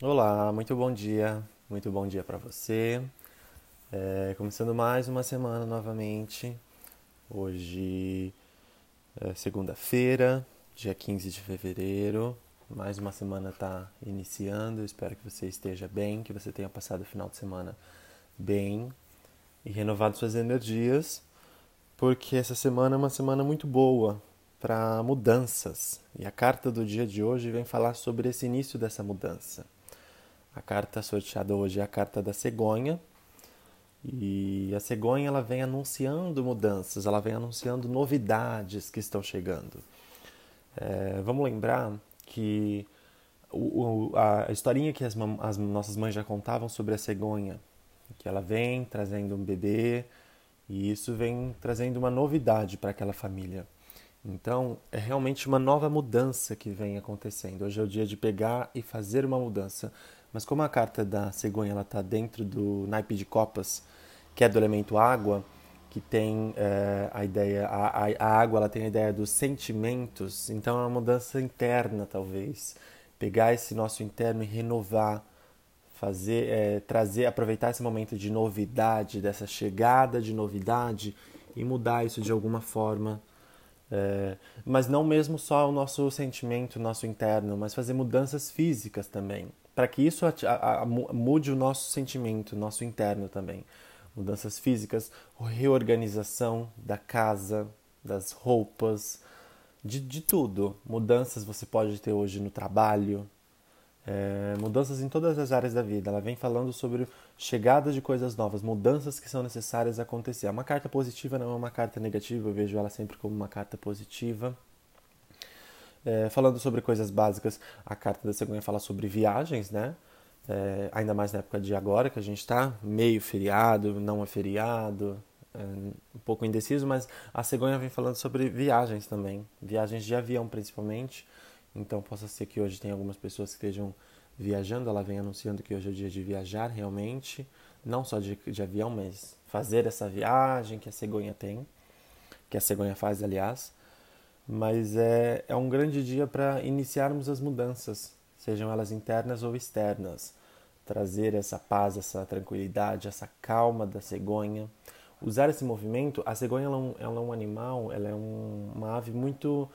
Olá, muito bom dia, muito bom dia para você. É, começando mais uma semana novamente. Hoje é segunda-feira, dia 15 de fevereiro. Mais uma semana está iniciando. espero que você esteja bem, que você tenha passado o final de semana bem e renovado suas energias, porque essa semana é uma semana muito boa para mudanças. E a carta do dia de hoje vem falar sobre esse início dessa mudança. A carta sorteada hoje é a carta da cegonha. E a cegonha ela vem anunciando mudanças, ela vem anunciando novidades que estão chegando. É, vamos lembrar que o, a historinha que as, as nossas mães já contavam sobre a cegonha, que ela vem trazendo um bebê e isso vem trazendo uma novidade para aquela família. Então, é realmente uma nova mudança que vem acontecendo. Hoje é o dia de pegar e fazer uma mudança. Mas como a carta da cegonha está dentro do naipe de copas, que é do elemento água, que tem é, a ideia, a, a, água ela tem a ideia dos sentimentos, então é uma mudança interna talvez. Pegar esse nosso interno e renovar, fazer, é, trazer, aproveitar esse momento de novidade, dessa chegada de novidade e mudar isso de alguma forma é, mas não mesmo só o nosso sentimento, o nosso interno, mas fazer mudanças físicas também, para que isso a, a, a, mude o nosso sentimento, o nosso interno também. Mudanças físicas, reorganização da casa, das roupas, de, de tudo. Mudanças você pode ter hoje no trabalho, é, mudanças em todas as áreas da vida. Ela vem falando sobre chegada de coisas novas, mudanças que são necessárias acontecer. É uma carta positiva não é uma carta negativa, eu vejo ela sempre como uma carta positiva. É, falando sobre coisas básicas, a carta da cegonha fala sobre viagens, né? É, ainda mais na época de agora, que a gente está meio feriado, não é feriado, é, um pouco indeciso, mas a cegonha vem falando sobre viagens também, viagens de avião principalmente. Então, possa ser que hoje tem algumas pessoas que estejam viajando. Ela vem anunciando que hoje é o dia de viajar realmente, não só de, de avião, mas fazer essa viagem que a cegonha tem, que a cegonha faz, aliás. Mas é, é um grande dia para iniciarmos as mudanças, sejam elas internas ou externas. Trazer essa paz, essa tranquilidade, essa calma da cegonha. Usar esse movimento, a cegonha ela é, um, ela é um animal, ela é um, uma ave muito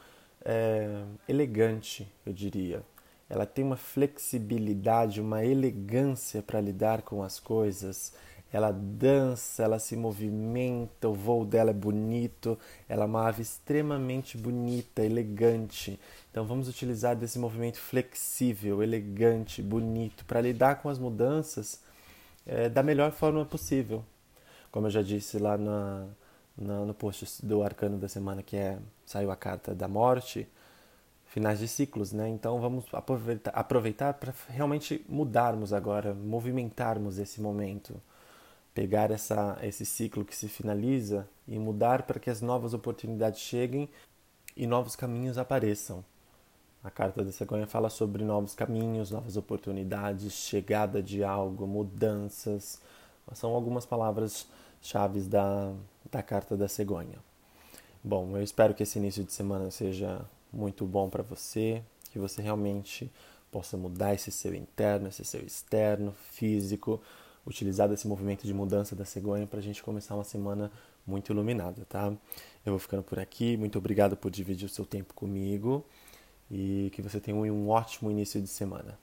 é, elegante, eu diria. Ela tem uma flexibilidade, uma elegância para lidar com as coisas. Ela dança, ela se movimenta, o voo dela é bonito, ela é uma ave extremamente bonita, elegante. Então vamos utilizar desse movimento flexível, elegante, bonito, para lidar com as mudanças é, da melhor forma possível. Como eu já disse lá na, no, no post do arcano da semana que é saiu a carta da morte, finais de ciclos, né? Então vamos aproveitar, aproveitar para realmente mudarmos agora, movimentarmos esse momento, pegar essa, esse ciclo que se finaliza e mudar para que as novas oportunidades cheguem e novos caminhos apareçam. A carta da cegonha fala sobre novos caminhos, novas oportunidades, chegada de algo, mudanças. São algumas palavras chaves da, da carta da cegonha. Bom, eu espero que esse início de semana seja muito bom para você, que você realmente possa mudar esse seu interno, esse seu externo, físico, utilizar desse movimento de mudança da cegonha para a gente começar uma semana muito iluminada, tá? Eu vou ficando por aqui, muito obrigado por dividir o seu tempo comigo e que você tenha um ótimo início de semana.